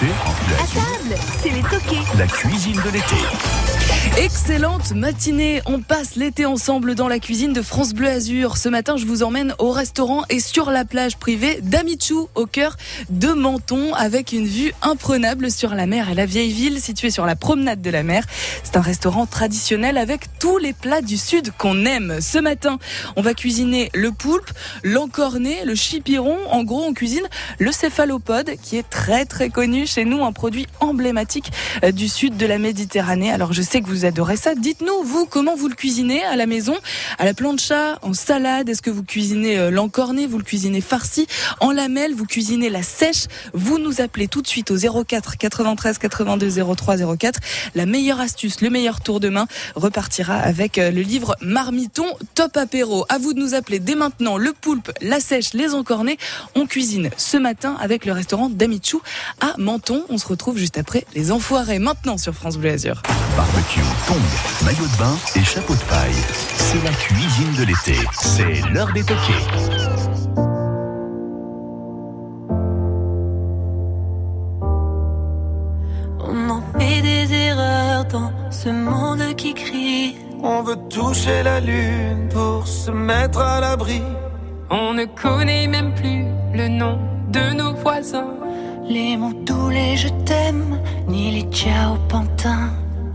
l'été, À table, c'est les toqués. la cuisine de l'été. Excellente matinée, on passe l'été ensemble dans la cuisine de France Bleu Azur. Ce matin, je vous emmène au restaurant et sur la plage privée d'Amichou, au cœur de Menton, avec une vue imprenable sur la mer et la vieille ville située sur la promenade de la mer. C'est un restaurant traditionnel avec tous les plats du sud qu'on aime. Ce matin, on va cuisiner le poulpe, l'encorné, le chipiron. En gros, on cuisine le céphalopode, qui est très très connu chez nous, un produit emblématique euh, du sud de la Méditerranée. Alors je sais que vous adorez ça. Dites-nous, vous, comment vous le cuisinez à la maison À la plancha, en salade Est-ce que vous cuisinez euh, l'encorné Vous le cuisinez farci En lamelle Vous cuisinez la sèche Vous nous appelez tout de suite au 04 93 82 03 04. La meilleure astuce, le meilleur tour de main repartira avec euh, le livre Marmiton Top Apéro. À vous de nous appeler dès maintenant. Le poulpe, la sèche, les encornés. On cuisine ce matin avec le restaurant d'Amichou à Menton. On se retrouve juste après les enfoirés maintenant sur France Bleu Azur. Tongs, maillot de bain et chapeau de paille. C'est la cuisine de l'été. C'est l'heure des toqués. On en fait des erreurs dans ce monde qui crie. On veut toucher la lune pour se mettre à l'abri. On ne connaît même plus le nom de nos voisins. Les mots doux, les je t'aime, ni les ciao pantins.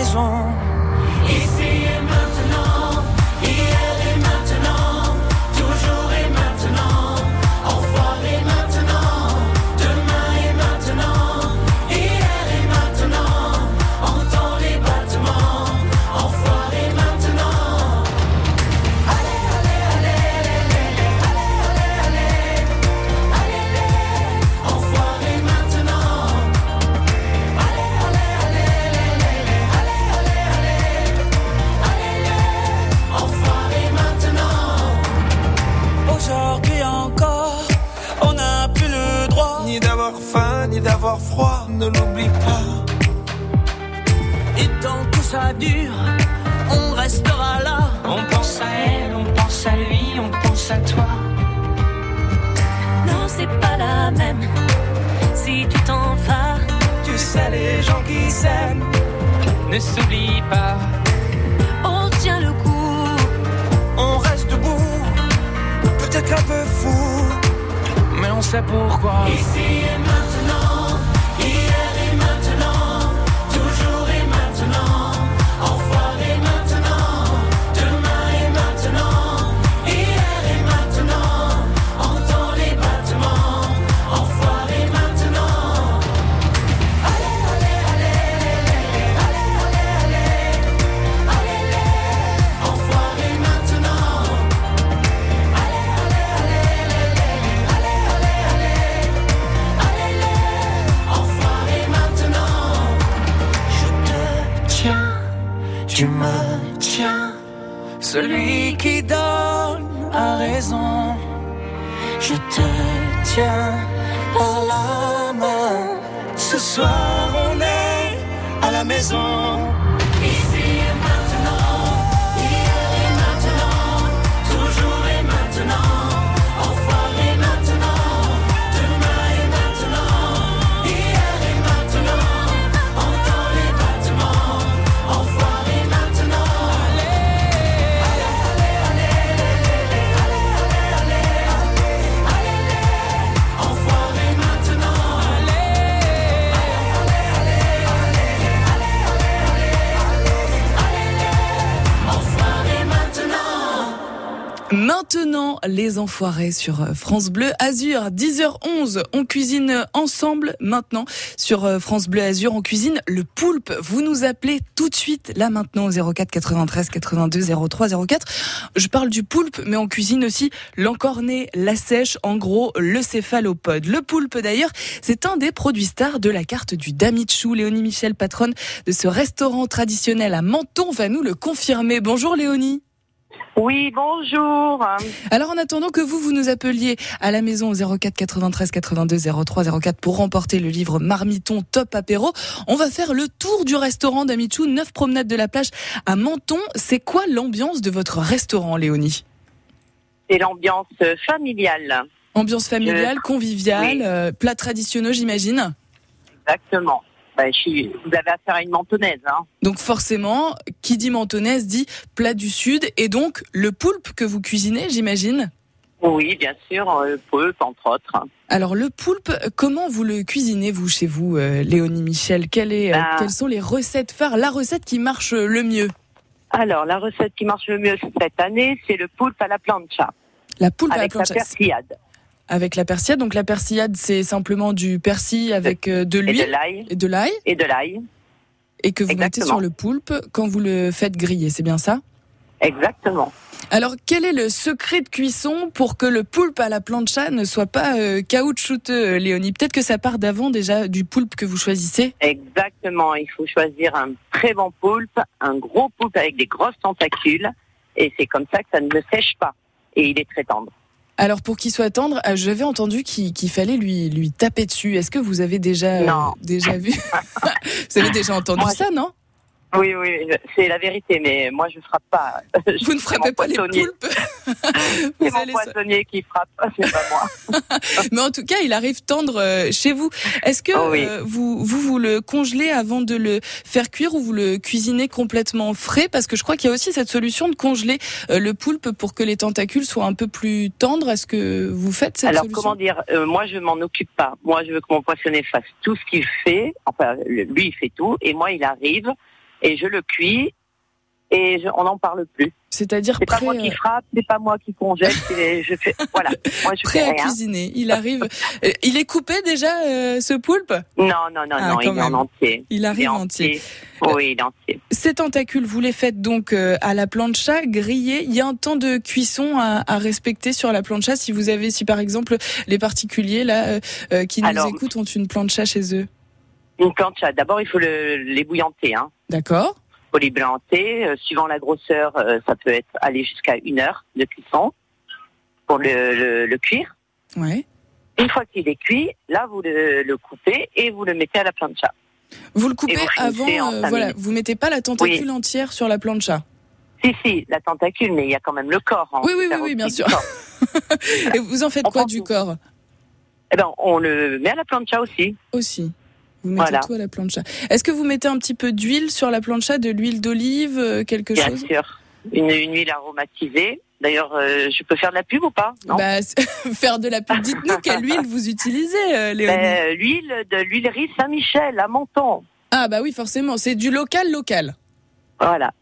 Maison. D'avoir froid. Ne l'oublie pas. Et tant que ça dure, on restera là. On pense à elle, on pense à lui, on pense à toi. Non, c'est pas la même. Si tu t'en vas, Tu sais, les gens qui s'aiment. Ne s'oublie pas, on tient le coup. On reste debout, peut-être un peu fou. Mais on sait pourquoi. Ici et maintenant, tu me tiens. Celui qui donne a raison. Je te tiens par la main. Ce soir, les enfoirés sur euh, France Bleu Azur. 10h11, on cuisine ensemble maintenant sur euh, France Bleu Azur. On cuisine le poulpe. Vous nous appelez tout de suite là maintenant au 04 93 82 03 04. Je parle du poulpe, mais on cuisine aussi l'encorné, la sèche, en gros le céphalopode. Le poulpe d'ailleurs, c'est un des produits stars de la carte du Damichou. Léonie Michel, patronne de ce restaurant traditionnel à Menton, va nous le confirmer. Bonjour Léonie. Oui, bonjour. Alors en attendant que vous, vous nous appeliez à la maison au 04 93 82 03 04 pour remporter le livre Marmiton Top Apéro, on va faire le tour du restaurant d'Amichou, 9 promenades de la plage à Menton. C'est quoi l'ambiance de votre restaurant, Léonie? C'est l'ambiance familiale. Ambiance familiale, conviviale, Oui. euh, plats traditionnels, j'imagine? Exactement. Suis- Vous avez affaire à une mentonnaise. Hein. Donc forcément, qui dit mentonnaise dit plat du sud et donc le poulpe que vous cuisinez, j'imagine? Oui, bien sûr, euh, poulpe, entre autres. Alors le poulpe, comment vous le cuisinez vous chez vous, euh, Léonie Michel? Quelle est, euh, Ah. Quelles sont les recettes phares La recette qui marche le mieux? Alors, la recette qui marche le mieux cette année, c'est le poulpe à la plancha, La poulpe avec à la la plancha. persillade Avec la persillade. Donc la persillade, c'est simplement du persil avec euh, de l'huile et de l'ail Et de l'ail, et que vous mettez sur le poulpe quand vous le faites griller. C'est bien ça? Exactement. Alors, quel est le secret de cuisson pour que le poulpe à la plancha ne soit pas euh, caoutchouteux, Léonie? Peut-être que ça part d'avant déjà du poulpe que vous choisissez? Exactement. Il faut choisir un très bon poulpe, un gros poulpe avec des grosses tentacules. Et c'est comme ça que ça ne sèche pas. Et il est très tendre. Alors, pour qu'il soit tendre, euh, j'avais entendu qu'il fallait lui, lui taper dessus. Est-ce que vous avez déjà, euh, Non. déjà vu? Vous avez déjà entendu Moi, ça, non? Oui, oui, c'est la vérité. Mais moi, je frappe pas. Vous ne frappez pas les poulpes C'est mon poissonnier qui frappe, c'est pas moi. Mais en tout cas, il arrive tendre euh, chez vous. Est-ce que Oh oui. euh, vous, vous vous le congelez avant de le faire cuire ou vous le cuisinez complètement frais? Parce que je crois qu'il y a aussi cette solution de congeler euh, le poulpe pour que les tentacules soient un peu plus tendres. Est-ce que vous faites cette Alors solution? comment dire euh, Moi, je m'en occupe pas. Moi, je veux que mon poissonnier fasse tout ce qu'il fait. Enfin, lui, il fait tout, et moi, il arrive et je le cuis et je- on n'en parle plus. C'est-à-dire C'est pas moi qui euh, frappe, c'est pas moi qui congèle. c'est- Je fais voilà. Moi, je prêt fais à rien. cuisiner. Il arrive. Euh, il est coupé déjà euh, ce poulpe? Non, non, non, Ah, non. Il est même. en entier. Il Il est arrive entier. Oui, il est entier. Ces tentacules, vous les faites donc euh, à la plancha, grillés. Il y a un temps de cuisson à, à respecter sur la plancha. Si vous avez, si par exemple les particuliers là euh, qui nous Alors- écoutent ont une plancha chez eux, Une plancha. D'abord, il faut le, les bouillanter. Hein. d'accord faut les blanter. Euh, suivant la grosseur, euh, ça peut être aller jusqu'à une heure de cuisson pour le, le, le cuire. Ouais. Une fois qu'il est cuit, là vous le, le coupez et vous le mettez à la plancha. Vous le coupez vous avant, euh, voilà. Vous mettez pas la tentacule entière sur la plancha. Si si, la tentacule, mais il y a quand même le corps. hein. Oui, oui, oui, bien sûr. Et vous en faites On quoi du tout. corps? Eh ben, on le met à la plancha aussi. aussi Vous mettez Voilà. tout à la plancha. Est-ce que vous mettez un petit peu d'huile sur la plancha, de l'huile d'olive, euh, quelque Bien chose? sûr, une, une huile aromatisée. D'ailleurs, euh, je peux faire de la pub ou pas? Non? Bah, faire de la pub. Dites-nous quelle huile vous utilisez, euh, Léonie. Ben, l'huile de l'huilerie Saint-Michel à Menton. Ah bah oui, forcément, c'est du local local. Voilà.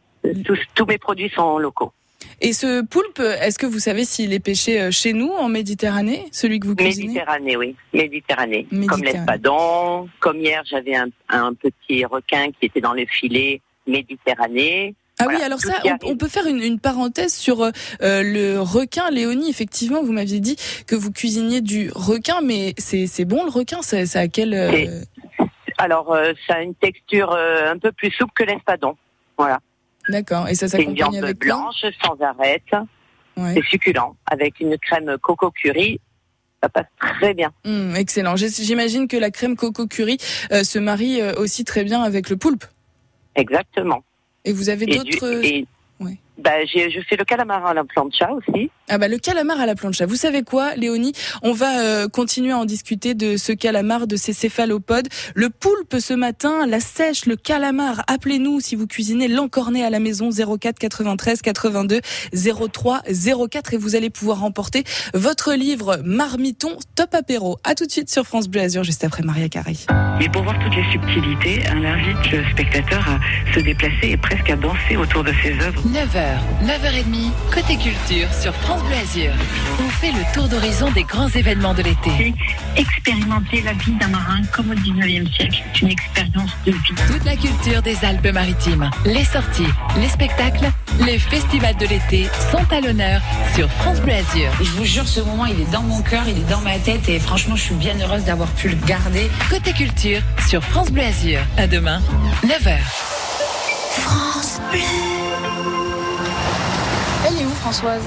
Tous, tous mes produits sont locaux. Et ce poulpe, est-ce que vous savez s'il est pêché euh, chez nous en Méditerranée, celui que vous cuisinez? Méditerranée, oui. Méditerranée. Comme l'espadon. Comme hier, j'avais un, un petit requin qui était dans le filet Méditerranée. Ah oui, alors ça, on, peut faire une, une parenthèse sur euh, euh, le requin, Léonie. Effectivement, vous m'aviez dit que vous cuisiniez du requin, mais c'est c'est bon le requin? Ça, ça a quel euh, C'est- Alors, euh, ça a une texture un peu plus souple que l'espadon. Voilà. D'accord. Et ça C'est une s'accompagne viande avec blanche, sans arête. Ouais. C'est succulent. Avec une crème coco curry. Ça passe très bien. Hum, excellent. J'imagine que la crème coco curry euh, se marie euh, aussi très bien avec le poulpe. Exactement. Et vous avez Et du- d'autres et- ouais. Bah, j'ai- je fais le calamar à la plancha aussi. Ah bah le calamar à la plancha. Vous savez quoi, Léonie? On va euh, continuer à en discuter de ce calamar, de ces céphalopodes. Le poulpe ce matin, la sèche, le calamar. Appelez-nous si vous cuisinez l'encorné à la maison 04 93 82 03 04 et vous allez pouvoir remporter votre livre Marmiton Top Apéro. À tout de suite sur France Bleu Azur, juste après Maria Carré. Mais pour voir toutes les subtilités, on invite le spectateur à se déplacer et presque à danser autour de ses œuvres. 9h, 9h30, côté culture sur France Bleu Azur, on fait le tour d'horizon des grands événements de l'été. Expérimenter la vie d'un marin comme au 19e siècle. C'est une expérience de vie. Toute la culture des Alpes-Maritimes, les sorties, les spectacles, les festivals de l'été sont à l'honneur sur France Bleu Azur. Je vous jure, ce moment, il est dans mon cœur, il est dans ma tête et franchement, je suis bien heureuse d'avoir pu le garder. Côté culture sur France Bleu Azur. À demain, 9h. France Bleu. Elle est où, Françoise?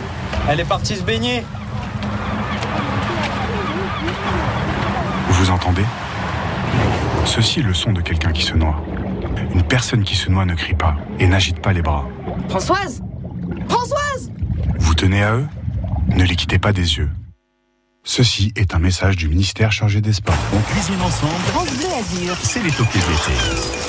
Elle est partie se baigner. Vous entendez? Ceci est le son de quelqu'un qui se noie. Une personne qui se noie ne crie pas et n'agite pas les bras. Françoise Françoise Vous tenez à eux? Ne les quittez pas des yeux. Ceci est un message du ministère chargé des Sports. On cuisine ensemble. France Bleu Azur. C'est les toqués de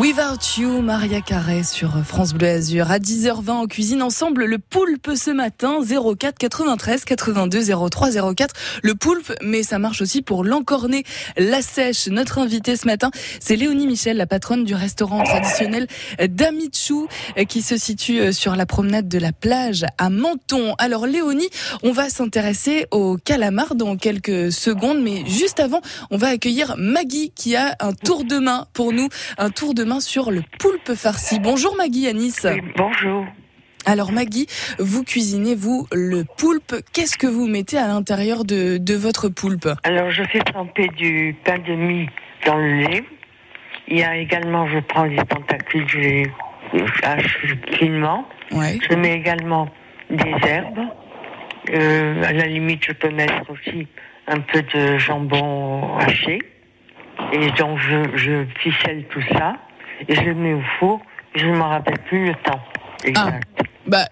l'été. You, Maria Carré sur France Bleu Azur. À 10h20 en cuisine ensemble, le poulpe ce matin, 04 93 82 03 04. Le poulpe, mais ça marche aussi pour l'encorner, la sèche. Notre invité ce matin, c'est Léonie Michel, la patronne du restaurant traditionnel d'Amichou, qui se situe sur la promenade de la plage à Menton. Alors Léonie, on va s'intéresser au calamar dans quelques secondes, mais juste avant, on va accueillir Maggie qui a un tour de main pour nous, un tour de sur le poulpe farci. Bonjour Maggie Anis. bonjour. Alors Maggie, vous cuisinez vous le poulpe. Qu'est-ce que vous mettez à l'intérieur de, de votre poulpe? Alors je fais tremper du pain de mie dans le lait. Il y a également, je prends des tentacules, je les hache finement. Je mets également des herbes. Euh, à la limite, je peux mettre aussi un peu de jambon haché. Et donc, je, je ficelle tout ça je le mets au four. Je ne me rappelle plus le temps. Exact. Bah,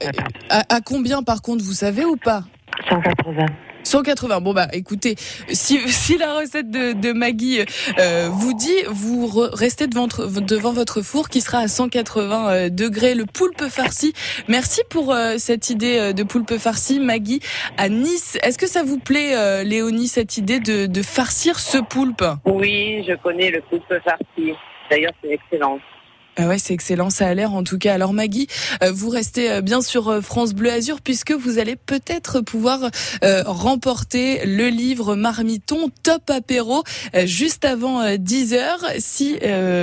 à, à combien par contre, vous savez ou pas? 180. 180. Bon bah écoutez, si, si la recette de, de Maggie euh, vous dit, vous re- restez devant, votre- devant votre four qui sera à 180 euh, degrés. Le poulpe farci. Merci pour euh, cette idée euh, de poulpe farci, Maggie à Nice. Est-ce que ça vous plaît, euh, Léonie, cette idée de, de farcir ce poulpe? Oui, je connais le poulpe farci. D'ailleurs, c'est excellent. Ah ouais, c'est excellent, ça a l'air en tout cas. Alors Maggie, euh, vous restez euh, bien sur euh, France Bleu Azur puisque vous allez peut-être pouvoir remporter le livre Marmiton Top Apéro juste avant 10h si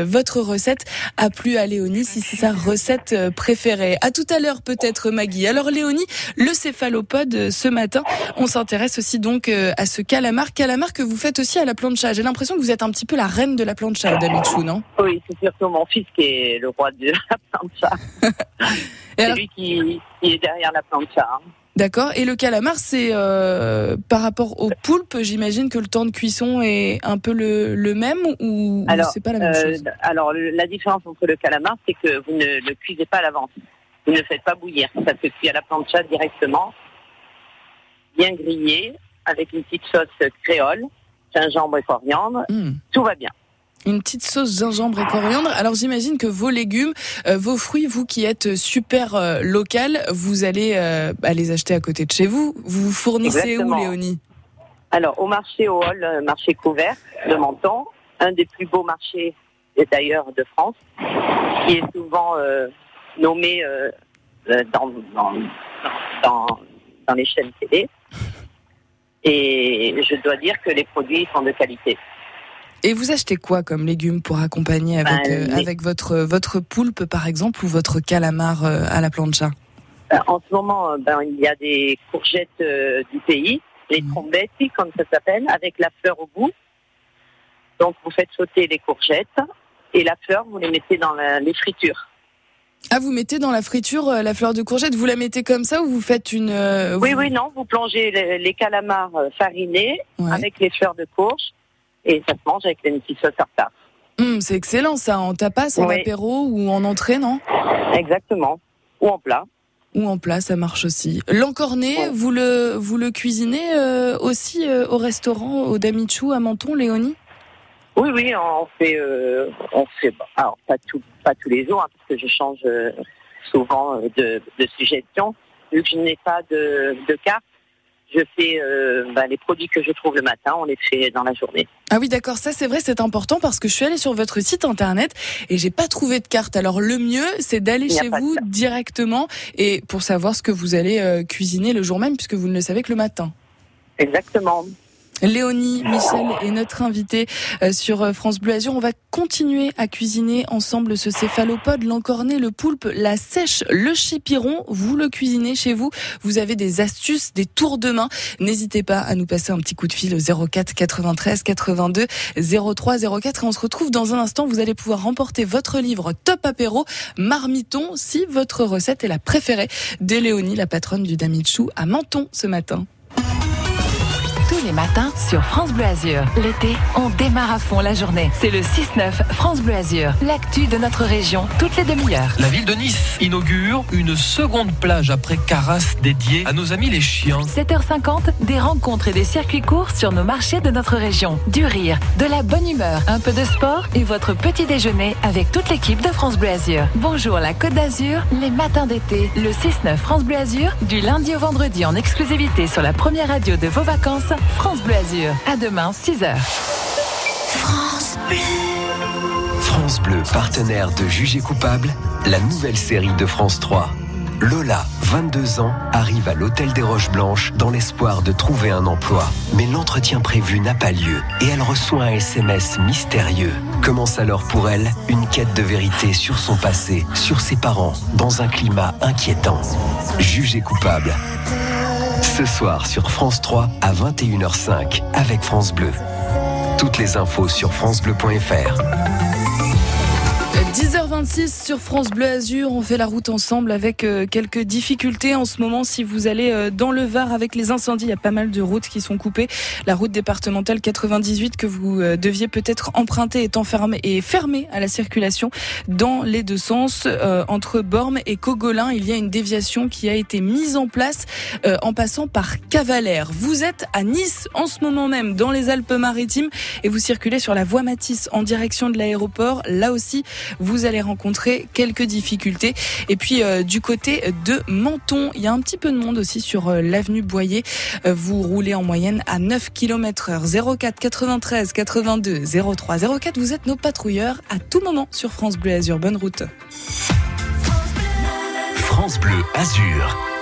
votre recette a plu à Léonie, si c'est sa recette préférée. À tout à l'heure peut-être Maggie. Alors Léonie, le céphalopode ce matin, on s'intéresse aussi donc à ce calamar, calamar que vous faites aussi à la plancha. J'ai l'impression que vous êtes un petit peu la reine de la plancha, Damichou, non? Oui, c'est surtout mon fils qui est le roi de la plancha. c'est lui qui, qui est derrière la plancha. hein. D'accord. Et le calamar, c'est euh, par rapport au poulpe, j'imagine que le temps de cuisson est un peu le, le même ou, Alors, c'est pas la même euh, chose? alors le- la différence entre le calamar, c'est que vous ne le cuisez pas à l'avance. Vous ne faites pas bouillir. Ça se cuit à la plancha directement, bien grillé, avec une petite sauce créole, gingembre et coriandre. Hmm. Tout va bien. Une petite sauce gingembre et coriandre. Alors j'imagine que vos légumes, euh, vos fruits, vous qui êtes super euh, local, vous allez euh, bah, les acheter à côté de chez vous. Vous vous fournissez Exactement. où, Léonie? Alors, au marché au hall, marché couvert de Menton, un des plus beaux marchés d'ailleurs de France, qui est souvent nommé dans, dans, dans, dans les chaînes télé. Et je dois dire que les produits sont de qualité. Et vous achetez quoi comme légumes pour accompagner avec, Ben, euh, les- avec votre, votre poulpe, par exemple, ou votre calamar euh, à la plancha? Euh, En ce moment, euh, ben, il y a des courgettes euh, du pays, les trombetti, comme ça s'appelle, avec la fleur au bout. Donc, vous faites sauter les courgettes et la fleur, vous les mettez dans la- les fritures. Ah, vous mettez dans la friture euh, la fleur de courgette, vous la mettez comme ça ou vous faites une... euh, Oui, vous- oui, non, vous plongez les, les calamars farinés avec les fleurs de courge et ça se mange avec une petite sauce tartare. Hum, c'est excellent ça, en tapas, en Oui. apéro ou en entrée, non? Exactement. Ou en plat. Ou en plat, ça marche aussi. L'encorné, vous le vous le cuisinez euh, aussi euh, au restaurant au Damichou à Menton, Léonie? Oui, oui, on fait, euh, on fait, alors pas tout, pas tous les jours, hein, parce que je change souvent de, de suggestion. Vu que je n'ai pas de, de carte, je fais euh, bah, les produits que je trouve le matin, on les fait dans la journée. Ah oui, d'accord, ça c'est vrai, c'est important parce que je suis allée sur votre site internet et j'ai pas trouvé de carte. Alors le mieux, c'est d'aller chez vous directement et pour savoir ce que vous allez euh, cuisiner le jour même puisque vous ne le savez que le matin. Exactement. Léonie Michel est notre invitée euh, sur euh, France Bleu Azur. On va continuer à cuisiner ensemble ce céphalopode, l'encorné, le poulpe, la sèche, le chipiron. Vous le cuisinez chez vous. Vous avez des astuces, des tours de main. N'hésitez pas à nous passer un petit coup de fil au 04 93 82 03 04 et on se retrouve dans un instant. Vous allez pouvoir remporter votre livre Top Apéro Marmiton si votre recette est la préférée de Léonie, la patronne du Damichou à Menton ce matin. Tous les matins sur France Bleu Azur. L'été, on démarre à fond la journée. C'est le 6-9 France Bleu Azur. L'actu de notre région, toutes les demi-heures. La ville de Nice inaugure une seconde plage après Carras dédiée à nos amis les chiens. 7h50, des rencontres et des circuits courts sur nos marchés de notre région. Du rire, de la bonne humeur, un peu de sport et votre petit déjeuner avec toute l'équipe de France Bleu Azur. Bonjour la Côte d'Azur, les matins d'été, le 6-9 France Bleu Azur, du lundi au vendredi en exclusivité sur la première radio de vos vacances, France Bleu Azur. À demain, 6h. France Bleu. France Bleu, partenaire de Jugé coupable, la nouvelle série de France 3. Lola, 22 ans, arrive à l'hôtel des Roches Blanches dans l'espoir de trouver un emploi. Mais l'entretien prévu n'a pas lieu et elle reçoit un SMS mystérieux. Commence alors pour elle une quête de vérité sur son passé, sur ses parents, dans un climat inquiétant. Jugé coupable. Ce soir sur France 3 à 21h05 avec France Bleu. Toutes les infos sur francebleu.fr. 10h26 sur France Bleu Azur, on fait la route ensemble avec euh, quelques difficultés en ce moment. Si vous allez euh, dans le Var avec les incendies, il y a pas mal de routes qui sont coupées. La route départementale 98 que vous euh, deviez peut-être emprunter est enfermée et fermée à la circulation dans les deux sens. entre Bormes et Cogolin, il y a une déviation qui a été mise en place en passant par Cavalère. Vous êtes à Nice en ce moment même dans les Alpes-Maritimes et vous circulez sur la voie Matisse en direction de l'aéroport. Là aussi, vous allez rencontrer quelques difficultés. Et puis euh, du côté de Menton, il y a un petit peu de monde aussi sur euh, l'avenue Boyer. Euh, vous roulez en moyenne à 9 km heure. 04 93 82 03 04. Vous êtes nos patrouilleurs à tout moment sur France Bleu Azur. Bonne route. France Bleu Azur.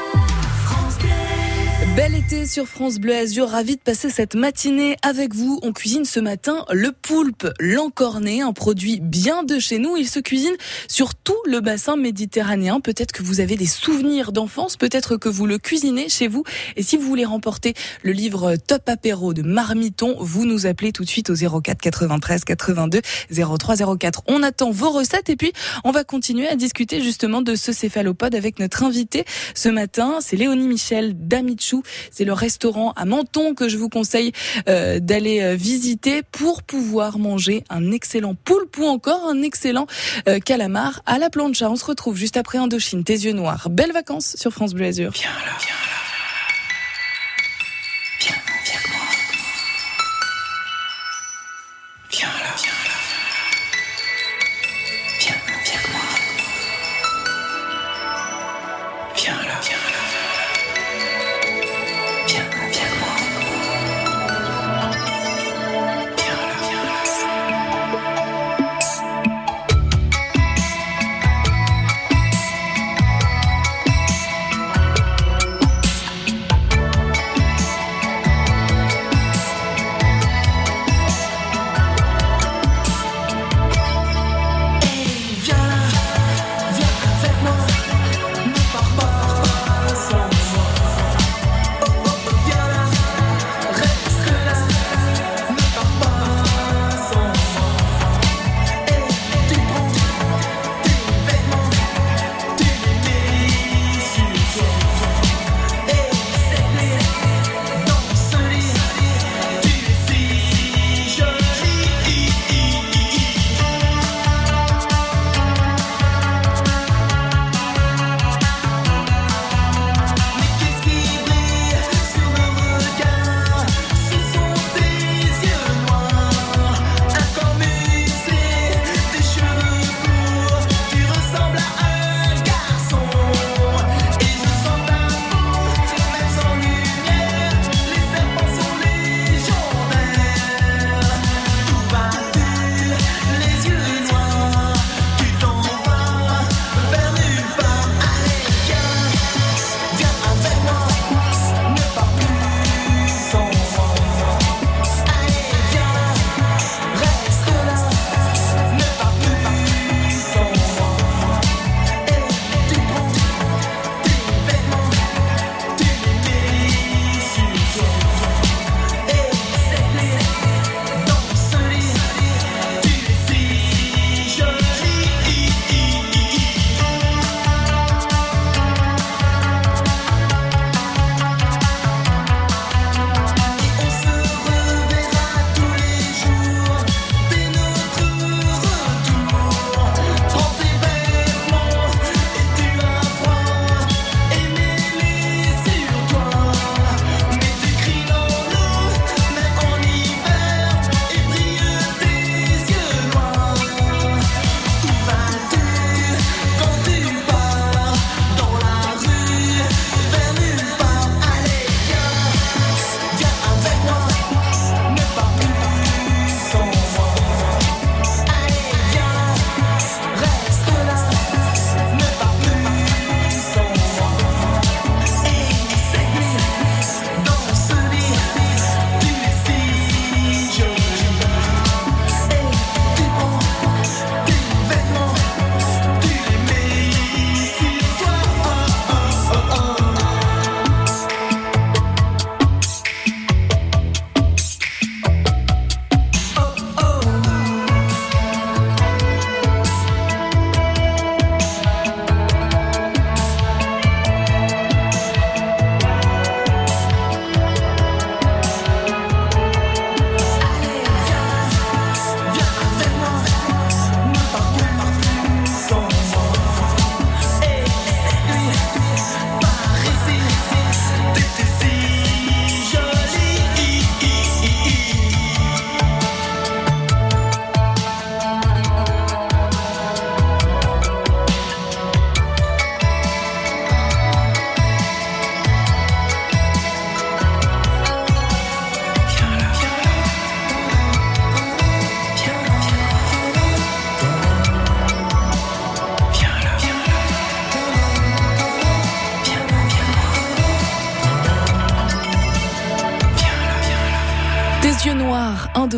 Bel été sur France Bleu Azur, ravi de passer cette matinée avec vous. On cuisine ce matin le poulpe l'encorné, un produit bien de chez nous. Il se cuisine sur tout le bassin méditerranéen. Peut-être que vous avez des souvenirs d'enfance, peut-être que vous le cuisinez chez vous. Et si vous voulez remporter le livre Top Apéro de Marmiton, vous nous appelez tout de suite au 04 93 82 03 04. On attend vos recettes et puis on va continuer à discuter justement de ce céphalopode avec notre invité ce matin. C'est Léonie Michel d'Amichou c'est le restaurant à Menton que je vous conseille d'aller visiter pour pouvoir manger un excellent poulpe ou encore un excellent calamar à la plancha. On se retrouve juste après Indochine, tes yeux noirs. Belles vacances sur France Bleu Azur. Viens là, Viens là. Viens.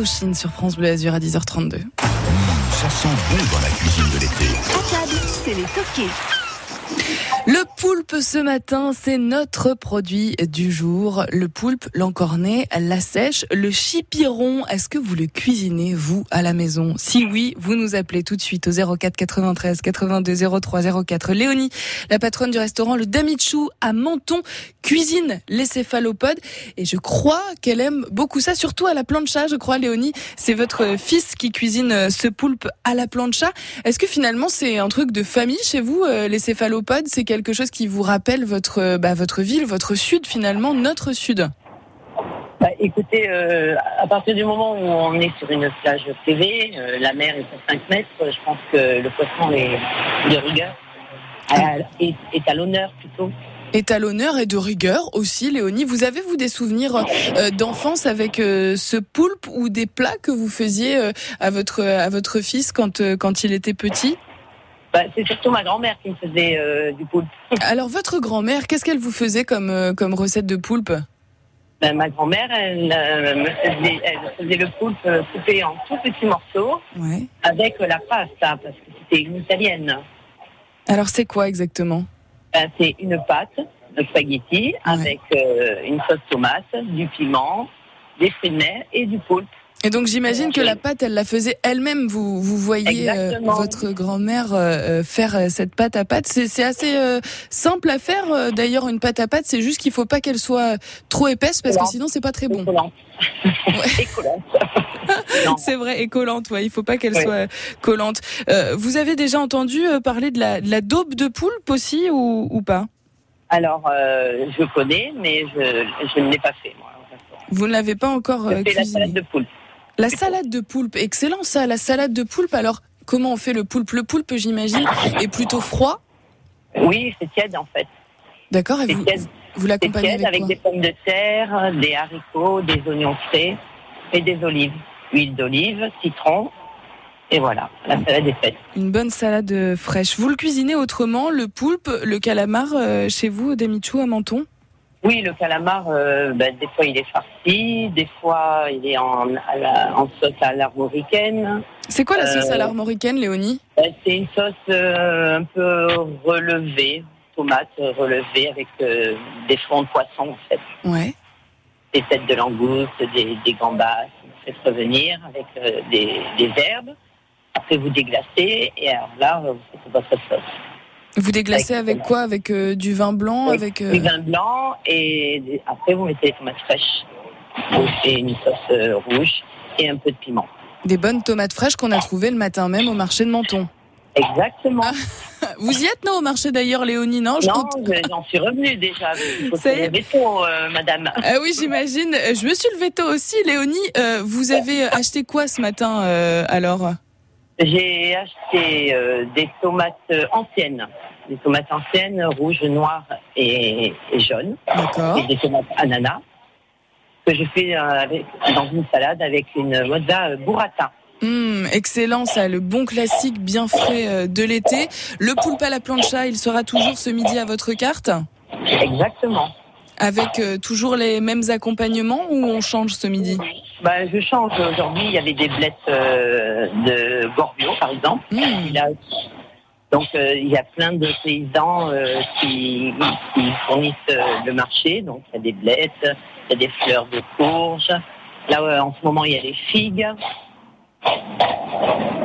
Indochine sur France Bleu Azur à 10h32. ça sent bon dans la cuisine de l'été. À table, c'est les toqués. Le poulpe ce matin, c'est notre produit du jour. Le poulpe, l'encornet, la sèche, le chipiron. Est-ce que vous le cuisinez, vous, à la maison? Si oui, vous nous appelez tout de suite au 04 93 82 03 04. Léonie, la patronne du restaurant Le Damichou à Menton, cuisine les céphalopodes. Et je crois qu'elle aime beaucoup ça, surtout à la plancha, je crois, Léonie. C'est votre fils qui cuisine ce poulpe à la plancha. Est-ce que finalement, c'est un truc de famille chez vous, euh, les céphalopodes? Quelque chose qui vous rappelle votre, bah, votre ville, votre sud finalement, notre sud bah, écoutez, euh, à partir du moment où on est sur une plage privée, euh, la mer est à 5 mètres, je pense que le poisson est de rigueur, est, est à l'honneur plutôt. Est à l'honneur et de rigueur aussi, Léonie. Vous avez, vous, des souvenirs euh, d'enfance avec ce poulpe ou des plats que vous faisiez à, votre, à votre fils quand, quand il était petit? Bah, c'est surtout ma grand-mère qui me faisait euh, du poulpe. Alors, votre grand-mère, qu'est-ce qu'elle vous faisait comme, euh, comme recette de poulpe? Ben, Ma grand-mère, elle, euh, me faisait, elle faisait le poulpe coupé en tout petits morceaux avec la pasta, parce que c'était une italienne. Alors, c'est quoi exactement? Ben, C'est une pâte de spaghetti avec une sauce tomate, du piment, des fruits de mer et du poulpe. Et donc j'imagine que la pâte, elle la faisait elle-même. Vous, vous voyez euh, votre grand-mère euh, euh, faire cette pâte à pâte. C'est assez simple à faire. D'ailleurs, une pâte à pâte, c'est juste qu'il faut pas qu'elle soit trop épaisse parce que sinon c'est pas très bon. Collante. c'est vrai, et collante. Ouais, il faut pas qu'elle soit collante. vous avez déjà entendu parler de la, de la daube de poulpe aussi ou, ou pas? Alors, je connais, mais je, je ne l'ai pas fait. Moi, vous ne l'avez pas encore cuisiné. la de poulpe. La salade de poulpe, excellent ça, la salade de poulpe. Alors, comment on fait le poulpe? Le poulpe, j'imagine, est plutôt froid? Oui, c'est tiède en fait. D'accord, et vous, vous l'accompagnez avec, avec des pommes de terre, des haricots, des oignons frais et des olives. Huile d'olive, citron, et voilà, la salade est faite. Une bonne salade fraîche. Vous le cuisinez autrement, le poulpe, le calamar, euh, chez vous, au Demichou, à Menton? Oui, le calamar, euh, ben, des fois il est farci, des fois il est en, en sauce à l'armoricaine. C'est quoi la sauce à euh, l'armoricaine, Léonie? ben, C'est une sauce euh, un peu relevée, tomate relevée avec des fonds de poisson en fait. Ouais. Des têtes de langouste, des, des gambas, vous faites revenir avec des, des herbes. Après vous déglacez et alors là vous faites votre sauce. Vous déglacez avec, quoi? Avec euh, du vin blanc avec, euh, Du vin blanc et après vous mettez les tomates fraîches. Et une sauce euh, rouge et un peu de piment. Des bonnes tomates fraîches qu'on a trouvées le matin même au marché de Menton. Exactement. vous y êtes, non, au marché d'ailleurs, Léonie, non Non, j'en suis revenue déjà. C'est le veto, madame. Ah oui, j'imagine. Je me suis le veto aussi. Léonie, vous avez acheté quoi ce matin alors? J'ai acheté euh, des tomates anciennes, des tomates anciennes, rouges, noires et, jaunes. D'accord. Et des tomates ananas que je fais euh, dans une salade avec une mozza euh, burrata. Hum, excellent ça, le bon classique bien frais de l'été. Le poulpe à la plancha, il sera toujours ce midi à votre carte? Exactement. Avec toujours les mêmes accompagnements ou on change ce midi? Bah, je change. Aujourd'hui, il y avait des blettes euh, de Gorbio, par exemple. Mmh. donc, euh, il y a plein de paysans euh, qui, fournissent le marché. Donc, il y a des blettes, il y a des fleurs de courge. Là, en ce moment, il y a les figues.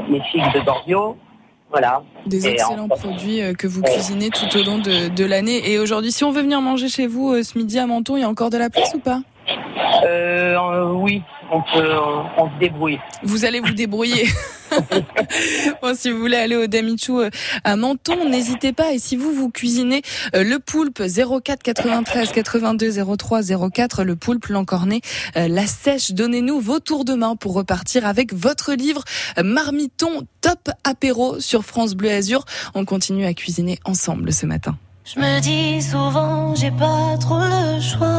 Les figues de Gorbio. Voilà. Des excellents produits que vous cuisinez tout au long de, de l'année. Et aujourd'hui, si on veut venir manger chez vous ce midi à Menton, il y a encore de la place ou pas? Euh, Oui, on, peut, on, se débrouille. Vous allez vous débrouiller. bon, si vous voulez aller au Damichou euh, à Menton, n'hésitez pas. Et si vous vous cuisinez euh, le poulpe 04 93 82 03 04, le poulpe l'encorné, euh, la sèche, donnez-nous vos tours de main pour repartir avec votre livre Marmiton Top Apéro sur France Bleu Azur. On continue à cuisiner ensemble ce matin. Je me dis souvent, j'ai pas trop le choix.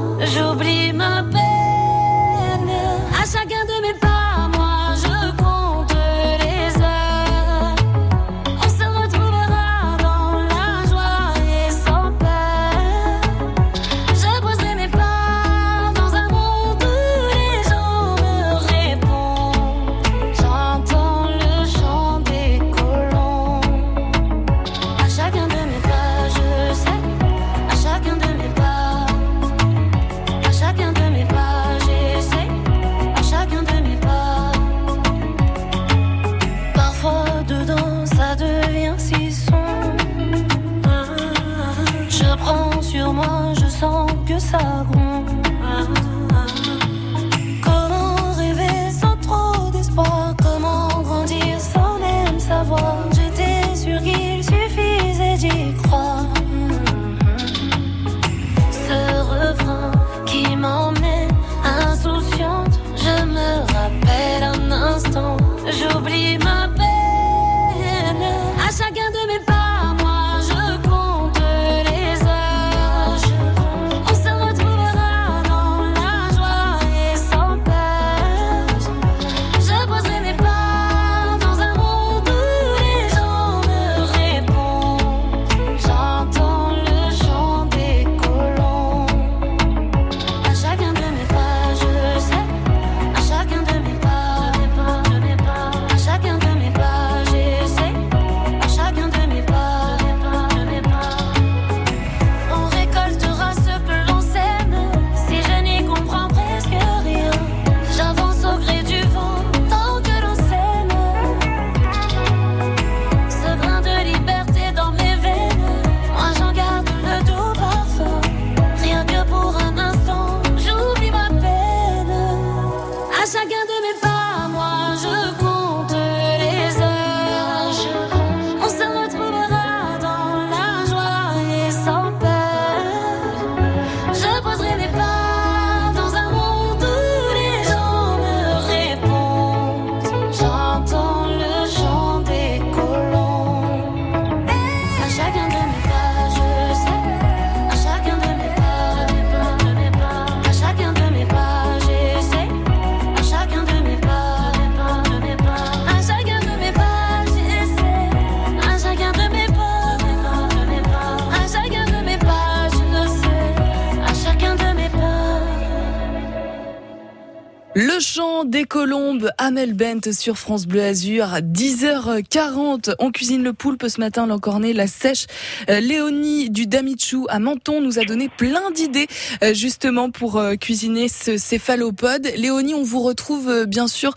Amel Bent sur France Bleu Azur, à 10h40. On cuisine le poulpe ce matin, l'encorné, la sèche. Euh, Léonie du Damichou à Menton nous a donné plein d'idées euh, justement pour euh, cuisiner ce céphalopode. Léonie, on vous retrouve bien sûr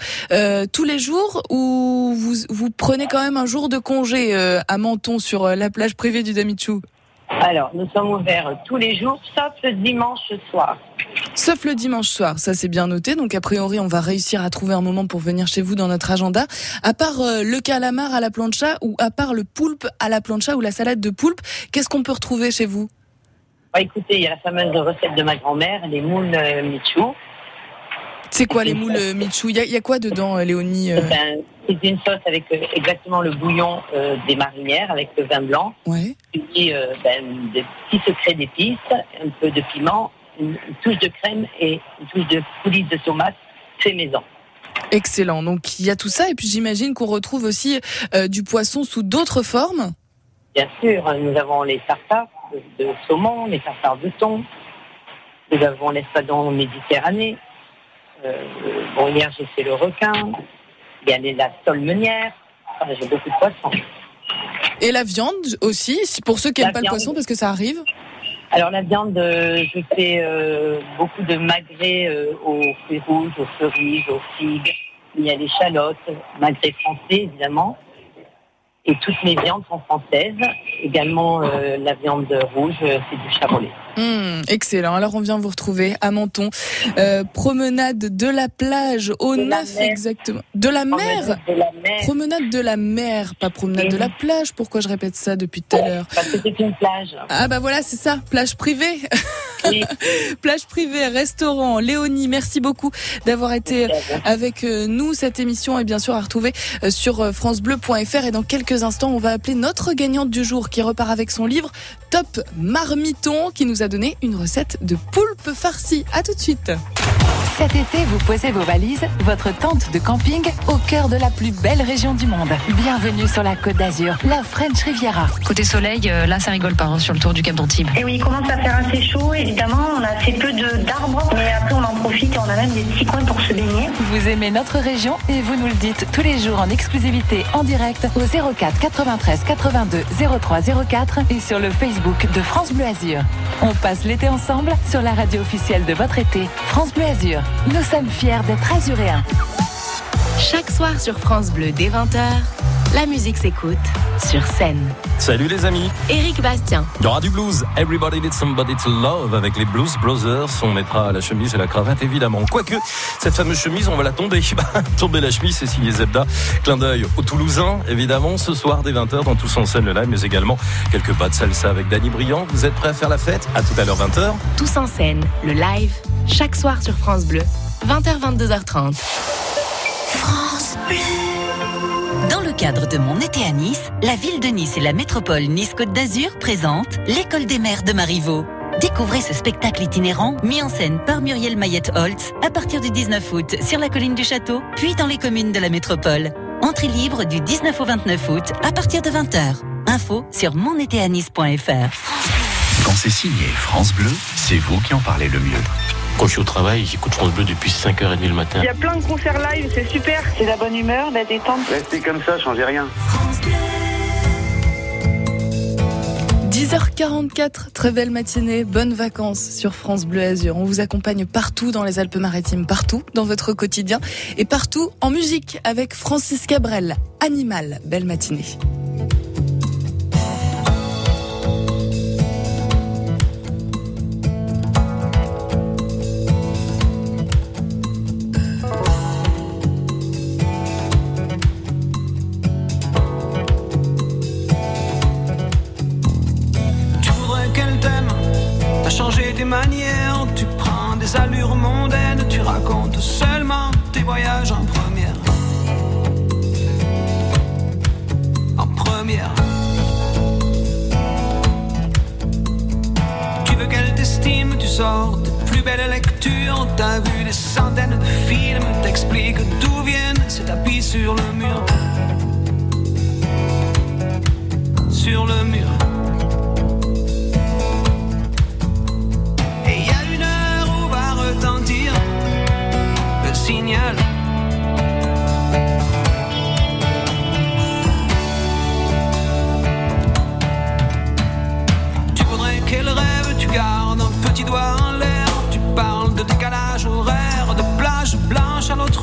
tous les jours ou vous, vous prenez quand même un jour de congé à Menton sur la plage privée du Damichou? Alors, nous sommes ouverts tous les jours, sauf le dimanche soir. Sauf le dimanche soir, ça c'est bien noté. Donc a priori, on va réussir à trouver un moment pour venir chez vous dans notre agenda. À part euh, le calamar à la plancha ou à part le poulpe à la plancha ou la salade de poulpe, qu'est-ce qu'on peut retrouver chez vous? Bah, écoutez, il y a la fameuse recette de ma grand-mère, les moules euh, michou. C'est quoi les moules euh, Michou Il y, y a quoi dedans, euh, Léonie euh Ben, C'est une sauce avec euh, exactement le bouillon euh, des marinières, avec le vin blanc. Ouais. Puis euh, ben, des petits secrets d'épices, un peu de piment, une, une touche de crème et une touche de coulis de tomate fait maison. Excellent. Donc il y a tout ça et puis j'imagine qu'on retrouve aussi du poisson sous d'autres formes. Bien sûr, nous avons les tartares de, de saumon, les tartares de thon. Nous avons l'espadon méditerranéen. Euh, bon, hier, j'ai fait le requin. Il y a les, la sole meunière. Enfin, j'ai beaucoup de poissons. Et la viande aussi, si- pour ceux qui n'aiment pas le viande. poisson parce que ça arrive. Alors, la viande, euh, je fais euh, beaucoup de magret euh, aux fruits rouges, aux cerises, aux figues. Il y a les chalotes, magret français, évidemment. Et toutes mes viandes sont françaises. Également, euh, la viande rouge, euh, c'est du charolais. Hum, excellent. Alors on vient vous retrouver à Menton. Euh, promenade de la plage au De la 9 mer. exactement. De la mer De la mer. Promenade de la mer, pas promenade de la plage. Pourquoi je répète ça depuis tout à l'heure Parce que c'est une plage. Ah bah voilà, c'est ça, plage privée. plage privée, restaurant. Léonie, merci beaucoup d'avoir été avec euh, nous. Cette émission est bien sûr à retrouver sur francebleu.fr et dans quelques instants, on va appeler notre gagnante du jour qui repart avec son livre Top Marmiton qui nous a donné une recette de poulpe farcie. À tout de suite. Cet été, vous posez vos valises, votre tente de camping au cœur de la plus belle région du monde. Bienvenue sur la Côte d'Azur, la French Riviera. Côté soleil, euh, là ça rigole pas hein, sur le tour du Cap d'Antibes. Et oui, il commence à faire assez chaud, évidemment. On a assez peu de- d'arbres, mais après on en profite et on a même des petits coins pour se baigner. Vous aimez notre région et vous nous le dites tous les jours en exclusivité en direct au 04 93 82 03 04 et sur le Facebook de France Bleu Azur. On passe l'été ensemble sur la radio officielle de votre été, France Bleu Azur. Nous sommes fiers d'être azuréens. Chaque soir sur France Bleu dès 20h, la musique s'écoute sur scène. Salut les amis Éric Bastien, Il y aura du blues. Everybody needs somebody to love avec les Blues Brothers. On mettra la chemise et la cravate évidemment. Quoique, cette fameuse chemise, on va la tomber. Bah, tomber la chemise, c'est signé Zebda. Clin d'œil aux Toulousains, évidemment, ce soir dès 20h dans Tous en scène le live, mais également quelques pas de salsa avec Danny Briand. Vous êtes prêts à faire la fête? À tout à l'heure 20h. tous en scène, le live, chaque soir sur France Bleu, 20h-22h30. Dans le cadre de mon été à Nice, la ville de Nice et la métropole Nice-Côte d'Azur présentent l'École des mers de Marivaux. Découvrez ce spectacle itinérant mis en scène par Muriel Mayette-Holtz à partir du 19 août sur la colline du Château, puis dans les communes de la métropole. Entrée libre du 19 au 29 août à partir de 20h. Info sur monétéanice.fr. Quand c'est signé France Bleu, c'est vous qui en parlez le mieux. Quand je suis au travail, j'écoute France Bleu depuis 5h30 le matin. Il y a plein de concerts live, c'est super. C'est la bonne humeur, la détente. Restez comme ça, changez rien. 10h44, très belle matinée, bonnes vacances sur France Bleu Azur. On vous accompagne partout dans les Alpes-Maritimes, partout dans votre quotidien et partout en musique avec Francis Cabrel, Animal. Belle matinée.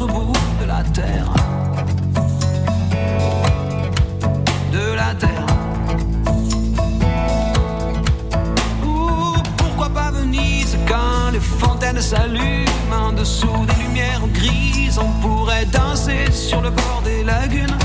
De la terre. De la terre. Ou pourquoi pas Venise quand les fontaines s'allument en dessous des lumières grises On pourrait danser sur le bord des lagunes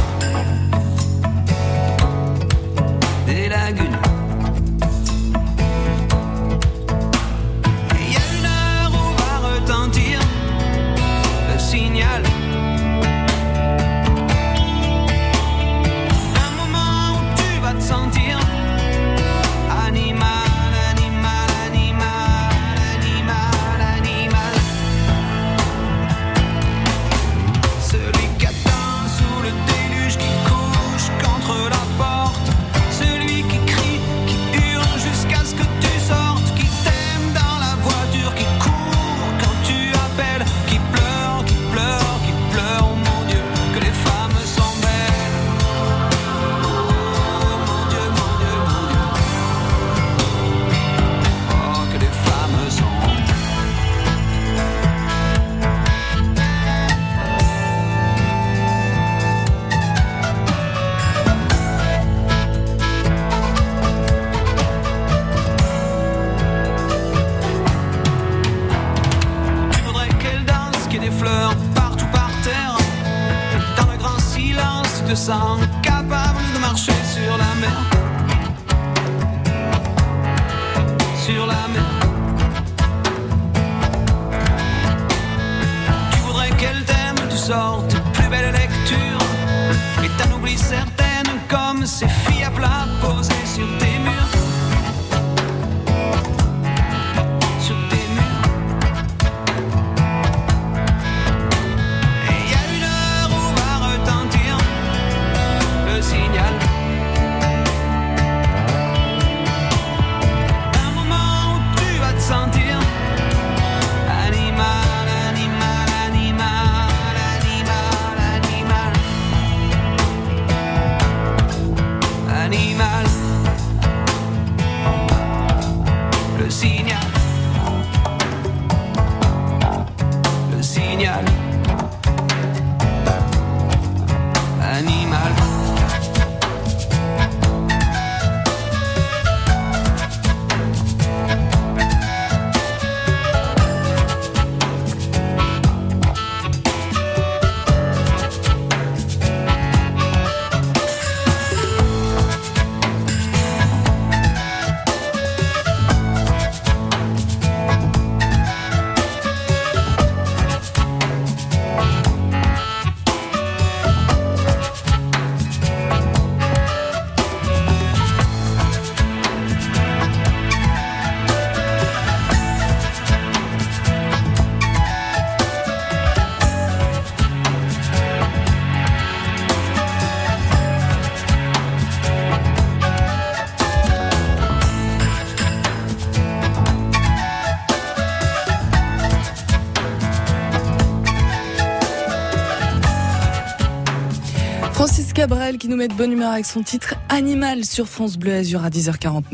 Cabrel qui nous met de bonne humeur avec son titre Animal sur France Bleu Azur à 10h49.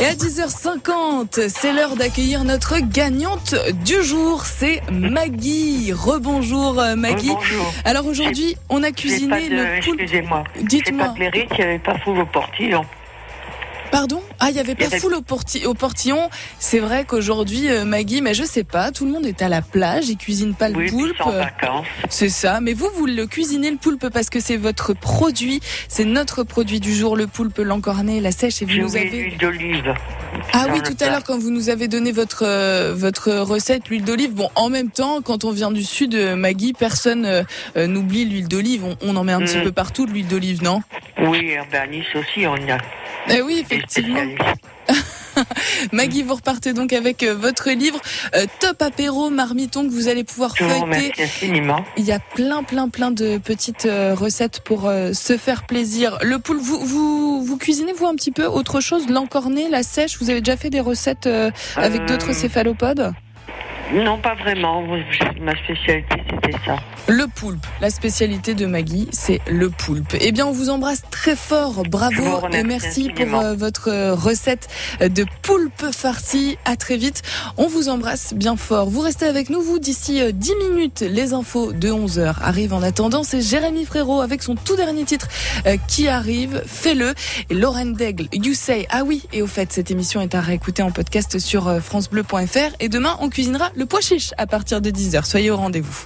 Et à 10h50, c'est l'heure d'accueillir notre gagnante du jour, c'est Maggie. Rebonjour euh, Maggie. Bonjour. Alors aujourd'hui, on a cuisiné le poulpe. Excusez-moi. Dites-moi. Pas n'y avait pas portillon. Pardon? Ah, il y avait pas foule au, porti- au portillon. C'est vrai qu'aujourd'hui, euh, Maggie, mais je sais pas, tout le monde est à la plage, ils cuisinent pas le Oui, poulpe. c'est ça, mais vous, vous le cuisinez le poulpe parce que c'est votre produit, c'est notre produit du jour, le poulpe, l'encorné, la sèche, et vous J'ai nous avez... l'huile d'olive. Ah oui, tout à l'heure, quand vous nous avez donné votre euh, votre recette, l'huile d'olive. Bon, en même temps, quand on vient du sud, euh, Maggie, personne euh, n'oublie l'huile d'olive. On, on en met un petit Mm. peu partout de l'huile d'olive, non? Oui, à Nice aussi, on y a Eh oui, effectivement. Maggie, vous repartez donc avec euh, votre livre euh, Top apéro marmiton que vous allez pouvoir Je feuilleter. Il y a plein, plein, plein de petites euh, recettes pour euh, se faire plaisir. Le poule, vous, vous, vous cuisinez vous un petit peu autre chose? L'encorné, la sèche Vous avez déjà fait des recettes avec d'autres céphalopodes? Non, pas vraiment. Ma spécialité, c'était ça. Le poulpe, la spécialité de Maggie, c'est le poulpe. Eh bien, on vous embrasse très fort, bravo et merci pour infiniment. euh, votre euh, recette de poulpe farci. À très vite. On vous embrasse bien fort. Vous restez avec nous, vous, d'ici euh, 10 minutes. Les infos de 11h arrivent en attendant. C'est Jérémy Frérot avec son tout dernier titre euh, qui arrive. Fais-le. Et Lauren Daigle, You Say. Ah oui, et au fait, cette émission est à réécouter en podcast sur euh, FranceBleu.fr. Et demain, on cuisinera le pois chiche à partir de 10h. Soyez au rendez-vous.